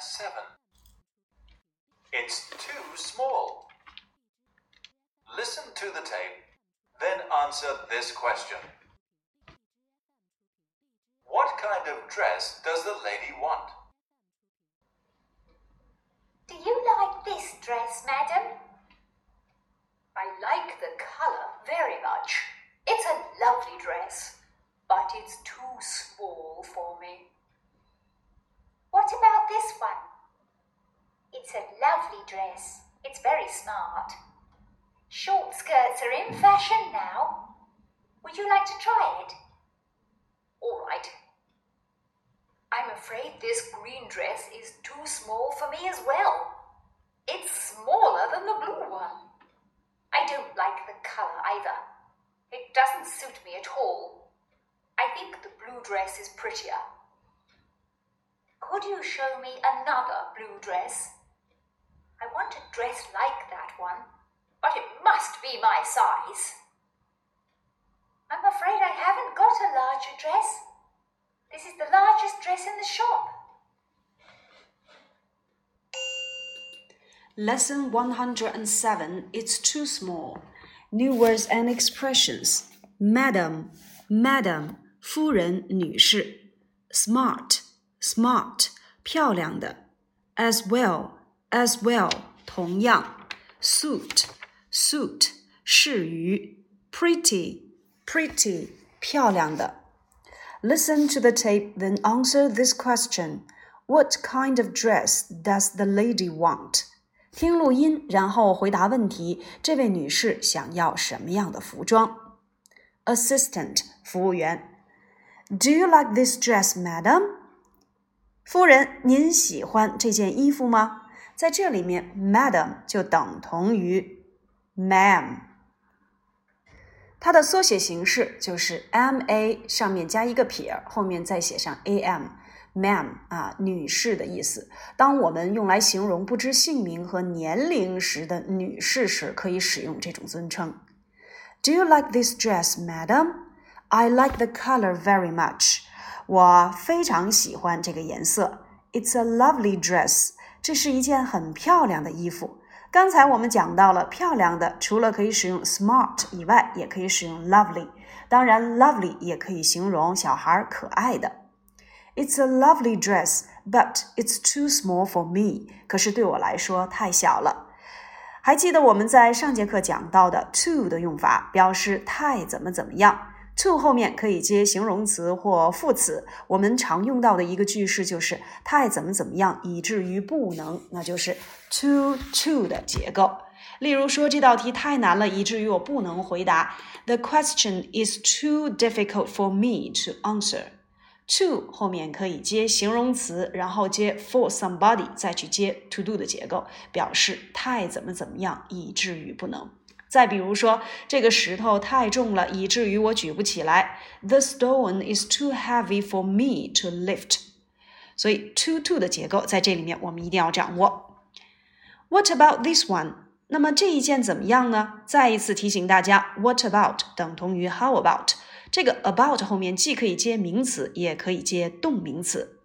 107. It's too small. Listen to the tape, then answer this question. What kind of dress does the lady want? Do you like this dress, madam? I like the color very much. It's a lovely dress, but it's too small for me. What about this one? It's a lovely dress. It's very smart. Short skirts are in fashion now. Would you like to try it? All right. I'm afraid this green dress is too small for me as well. It's smaller than the blue one. I don't like the color either. It doesn't suit me at all. I think the blue dress is prettier. Could you show me another blue dress? I want a dress like that one, but it must be my size. I'm afraid I haven't got a larger dress. This is the largest dress in the shop. Lesson 107 It's too small. New words and expressions. Madam, madam, 夫人、女士。Smart, smart, 漂亮的。As well, as well, 同样。Suit, suit, 适于。Pretty, pretty, 漂亮的。Listen to the tape, then answer this question. What kind of dress does the lady want? 听录音，然后回答问题。这位女士想要什么样的服装？Assistant 服务员，Do you like this dress, madam？夫人，您喜欢这件衣服吗？ 在这里面，madam 就等同于 ma'am，它的缩写形式就是 m a 上面加一个撇，后面再写上 a m。Ma'am 啊，女士的意思。当我们用来形容不知姓名和年龄时的女士时，可以使用这种尊称。Do you like this dress, madam? I like the color very much. 我非常喜欢这个颜色。It's a lovely dress. 这是一件很漂亮的衣服。刚才我们讲到了漂亮的，除了可以使用 smart 以外，也可以使用 lovely。当然，lovely 也可以形容小孩可爱的。It's a lovely dress, but it's too small for me. 可是对我来说太小了。还记得我们在上节课讲到的 too 的用法，表示太怎么怎么样。To 后面可以接形容词或副词。我们常用到的一个句式就是太怎么怎么样，以至于不能，那就是 too too 的结构。例如说这道题太难了，以至于我不能回答。The question is too difficult for me to answer. to 后面可以接形容词，然后接 for somebody，再去接 to do 的结构，表示太怎么怎么样，以至于不能。再比如说，这个石头太重了，以至于我举不起来。The stone is too heavy for me to lift。所以 to to 的结构在这里面我们一定要掌握。What about this one？那么这一件怎么样呢？再一次提醒大家，What about 等同于 How about。这个 about 后面既可以接名词，也可以接动名词。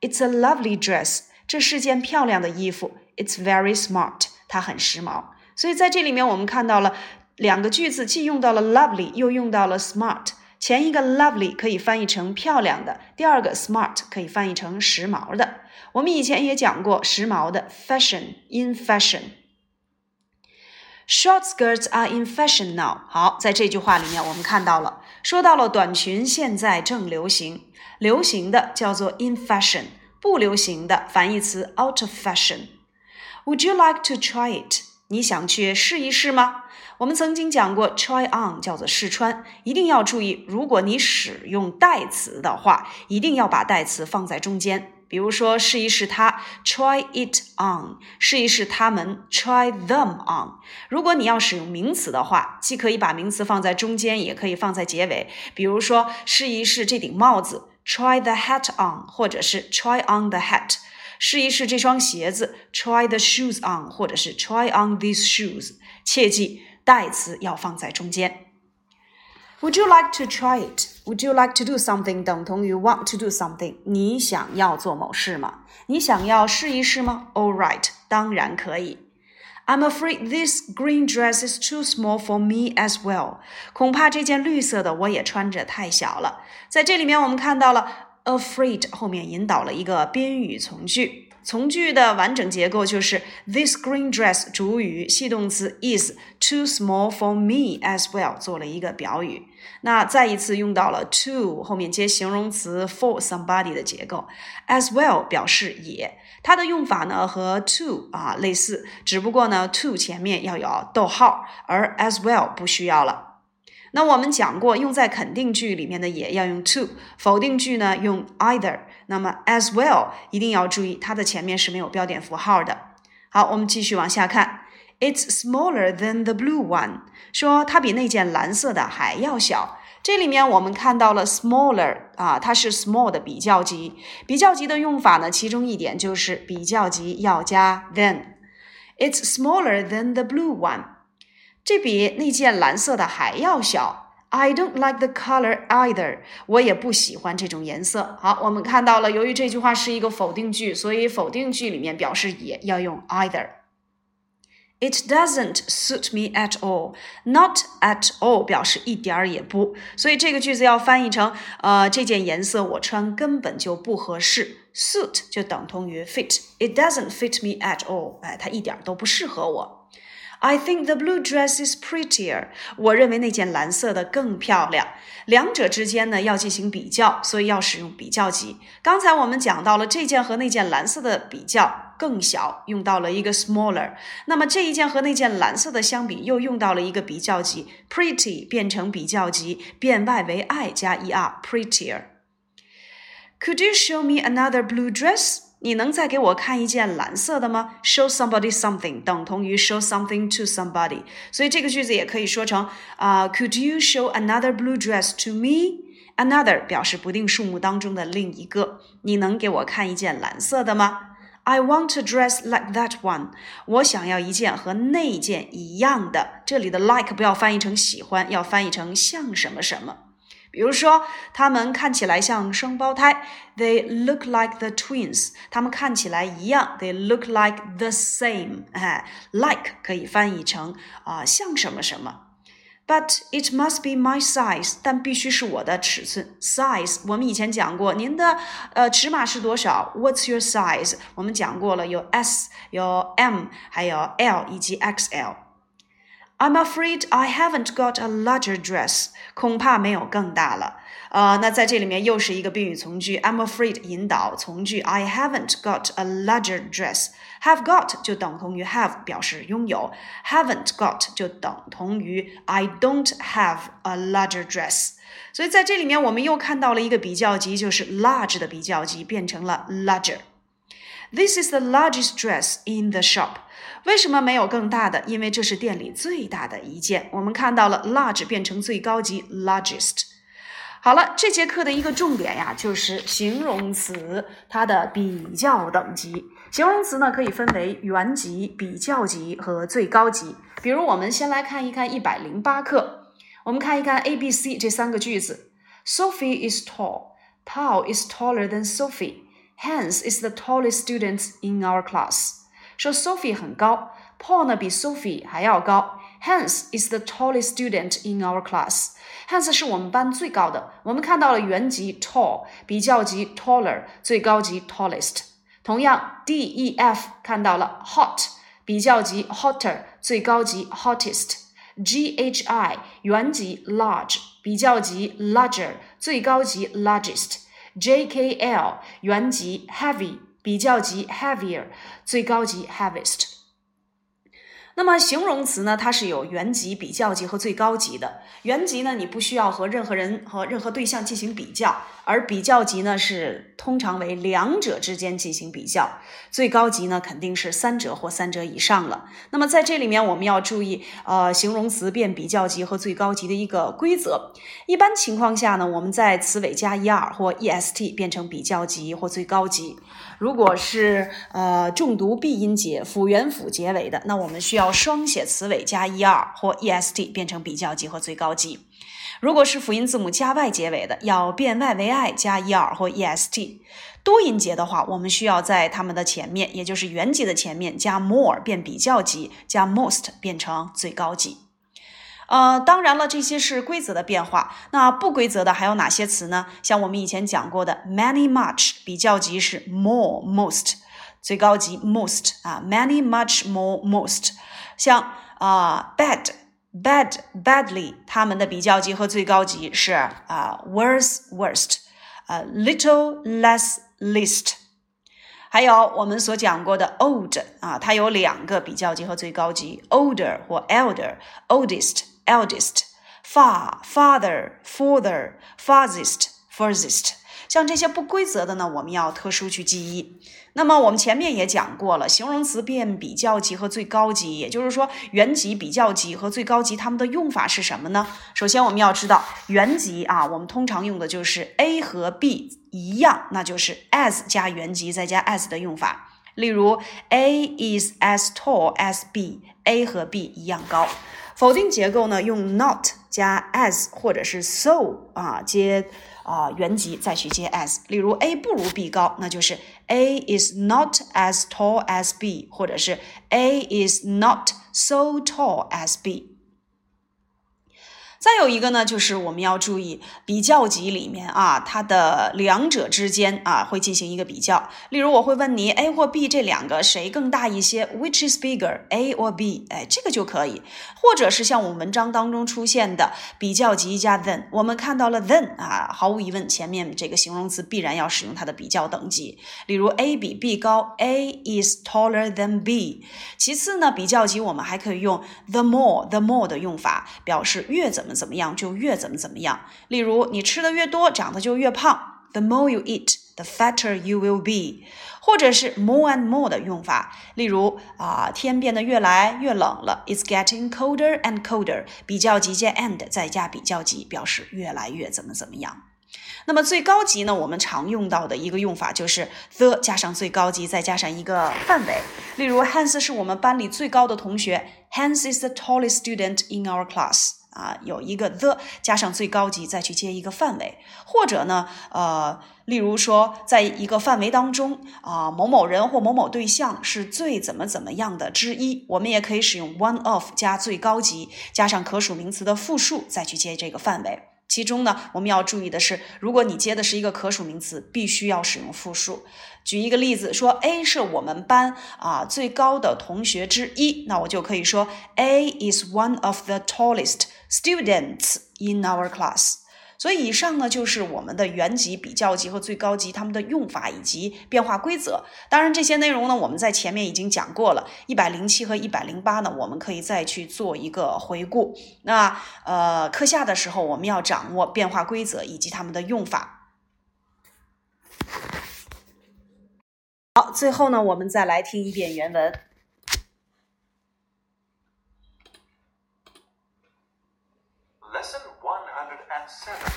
It's a lovely dress，这是件漂亮的衣服。It's very smart，它很时髦。 所以在这里面，我们看到了两个句子，既用到了 lovely，又用到了 smart。前一个 lovely 可以翻译成漂亮的，第二个 smart 可以翻译成时髦的。我们以前也讲过时髦的 fashion，in fashion。Short skirts are in fashion now。好，在这句话里面，我们看到了，说到了短裙现在正流行，流行的叫做 in fashion，不流行的反义词 out of fashion。Would you like to try it？你想去试一试吗？我们曾经讲过，try on 叫做试穿，一定要注意，如果你使用代词的话，一定要把代词放在中间。比如说，试一试它，try it on；试一试它们，try them on。如果你要使用名词的话，既可以把名词放在中间，也可以放在结尾。比如说，试一试这顶帽子，try the hat on，或者是 try on the hat。试一试这双鞋子，try the shoes on，或者是 try on these shoes。切记，代词要放在中间。Would you like to try it? Would you like to do something 等同于 want to do something。你想要做某事吗？你想要试一试吗？All right，当然可以。I'm afraid this green dress is too small for me as well。恐怕这件绿色的我也穿着太小了。在这里面，我们看到了 afraid 后面引导了一个宾语从句。从句的完整结构就是 this green dress 主语系动词 is too small for me as well 做了一个表语。那再一次用到了 to 后面接形容词 for somebody 的结构，as well 表示也。它的用法呢和 to 啊类似，只不过呢 to 前面要有逗号，而 as well 不需要了。那我们讲过，用在肯定句里面的也要用 to，否定句呢用 either。那么 as well 一定要注意，它的前面是没有标点符号的。好，我们继续往下看。It's smaller than the blue one，说它比那件蓝色的还要小。这里面我们看到了 smaller 啊，它是 small 的比较级。比较级的用法呢，其中一点就是比较级要加 than。It's smaller than the blue one，这比那件蓝色的还要小。I don't like the color either，我也不喜欢这种颜色。好，我们看到了，由于这句话是一个否定句，所以否定句里面表示也要用 either。It doesn't suit me at all. Not at all 表示一点儿也不，所以这个句子要翻译成：呃，这件颜色我穿根本就不合适。Suit 就等同于 fit。It doesn't fit me at all。哎，它一点都不适合我。I think the blue dress is prettier。我认为那件蓝色的更漂亮。两者之间呢要进行比较，所以要使用比较级。刚才我们讲到了这件和那件蓝色的比较更小，用到了一个 smaller。那么这一件和那件蓝色的相比，又用到了一个比较级，pretty 变成比较级，变 y 为 i 加 er，prettier。Could you show me another blue dress？你能再给我看一件蓝色的吗？Show somebody something 等同于 show something to somebody，所以这个句子也可以说成啊、，Could you show another blue dress to me？Another 表示不定数目当中的另一个。你能给我看一件蓝色的吗？I want a dress like that one。我想要一件和那件一样的。这里的 like 不要翻译成喜欢，要翻译成像什么什么。比如说，他们看起来像双胞胎，They look like the twins。他们看起来一样，They look like the same。哎，like 可以翻译成啊、呃、像什么什么。But it must be my size，但必须是我的尺寸。Size，我们以前讲过，您的呃尺码是多少？What's your size？我们讲过了，有 S，有 M，还有 L 以及 XL。 I'm afraid I haven't got a larger dress，恐怕没有更大了。呃，那在这里面又是一个宾语从句，I'm afraid 引导从句，I haven't got a larger dress。Have got 就等同于 have 表示拥有，haven't got 就等同于 I don't have a larger dress。所以在这里面我们又看到了一个比较级，就是 large 的比较级变成了 larger。 This is the largest dress in the shop。为什么没有更大的？因为这是店里最大的一件。我们看到了 large 变成最高级 largest。好了，这节课的一个重点呀，就是形容词它的比较等级。形容词呢可以分为原级、比较级和最高级。比如，我们先来看一看一百零八课，我们看一看 A、B、C 这三个句子。Sophie is tall. Paul is taller than Sophie. Hans is the tallest student in our class. 说 Sophie 很高，Paul 呢比 Sophie 还要高。Hans is the tallest student in our class. Hans 是我们班最高的。我们看到了原级 tall，比较级 taller，最高级 tallest。同样，D、E、F 看到了 hot，比较级 hotter，最高级 hottest。G、H、I 原级 large，比较级 larger，最高级 largest。 J、K、L 原级 heavy。比较级 heavier，最高级 heaviest。那么形容词呢？它是有原级、比较级和最高级的。原级呢，你不需要和任何人和任何对象进行比较；而比较级呢，是通常为两者之间进行比较。最高级呢，肯定是三者或三者以上了。那么在这里面，我们要注意，呃，形容词变比较级和最高级的一个规则。一般情况下呢，我们在词尾加 er 或 est 变成比较级或最高级。如果是呃重读闭音节、辅元辅结尾的，那我们需要双写词尾加 er 或 est 变成比较级和最高级。如果是辅音字母加 y 结尾的，要变 y 为 i 加 er 或 est。多音节的话，我们需要在它们的前面，也就是原级的前面加 more 变比较级，加 most 变成最高级。呃，当然了，这些是规则的变化。那不规则的还有哪些词呢？像我们以前讲过的，many much 比较级是 more most，最高级 most 啊，many much more most。像啊，bad bad badly，它们的比较级和最高级是啊，worse worst，呃，little less least。还有我们所讲过的 old 啊，它有两个比较级和最高级，older 或 elder，oldest。eldest, far, father, further, farthest, furthest，像这些不规则的呢，我们要特殊去记忆。那么我们前面也讲过了，形容词变比较级和最高级，也就是说原级、比较级和最高级它们的用法是什么呢？首先我们要知道原级啊，我们通常用的就是 A 和 B 一样，那就是 as 加原级再加 as 的用法。例如 A is as tall as B，A 和 B 一样高。否定结构呢，用 not 加 as 或者是 so 啊接啊原级再去接 as。例如 A 不如 B 高，那就是 A is not as tall as B，或者是 A is not so tall as B。再有一个呢，就是我们要注意比较级里面啊，它的两者之间啊会进行一个比较。例如，我会问你 A 或 B 这两个谁更大一些？Which is bigger, A or B？哎，这个就可以。或者是像我们文章当中出现的比较级加 then，我们看到了 then 啊，毫无疑问前面这个形容词必然要使用它的比较等级。例如 A 比 B 高，A is taller than B。其次呢，比较级我们还可以用 the more the more 的用法，表示越怎么。怎么样就越怎么怎么样。例如，你吃的越多，长得就越胖。The more you eat, the fatter you will be。或者是 more and more 的用法。例如啊，天变得越来越冷了。It's getting colder and colder。比较级加 and 再加比较级，表示越来越怎么怎么样。那么最高级呢？我们常用到的一个用法就是 the 加上最高级，再加上一个范围。例如，Hans 是我们班里最高的同学。Hans is the tallest student in our class。啊，有一个 the 加上最高级，再去接一个范围，或者呢，呃，例如说，在一个范围当中啊，某某人或某某对象是最怎么怎么样的之一，我们也可以使用 one of 加最高级，加上可数名词的复数，再去接这个范围。其中呢，我们要注意的是，如果你接的是一个可数名词，必须要使用复数。举一个例子，说 A 是我们班啊最高的同学之一，那我就可以说 A is one of the tallest students in our class。所以以上呢就是我们的原级、比较级和最高级它们的用法以及变化规则。当然这些内容呢我们在前面已经讲过了，一百零七和一百零八呢我们可以再去做一个回顾。那呃课下的时候我们要掌握变化规则以及它们的用法。好，最后呢我们再来听一遍原文。107.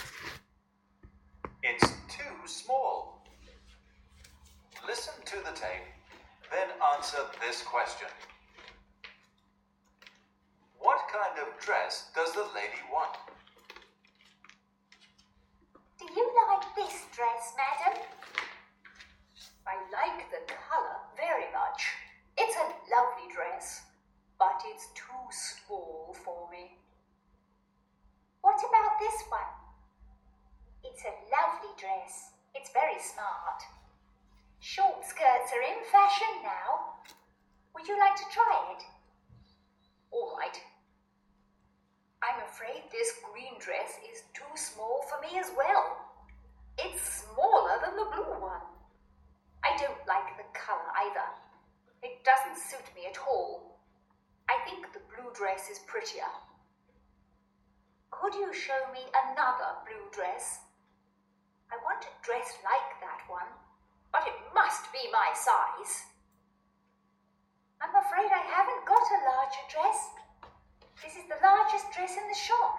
It's too small. Listen to the tape, then answer this question. What kind of dress does the lady want? Do you like this dress, madam? I like the color very much. It's a lovely dress, but it's too small for me. What about this one? It's a lovely dress. It's very smart. Short skirts are in fashion now. Would you like to try it? All right. I'm afraid this green dress is too small for me as well. It's smaller than the blue one. I don't like the color either. It doesn't suit me at all. I think the blue dress is prettier. Could you show me another blue dress? I want a dress like that one, but it must be my size. I'm afraid I haven't got a larger dress. This is the largest dress in the shop.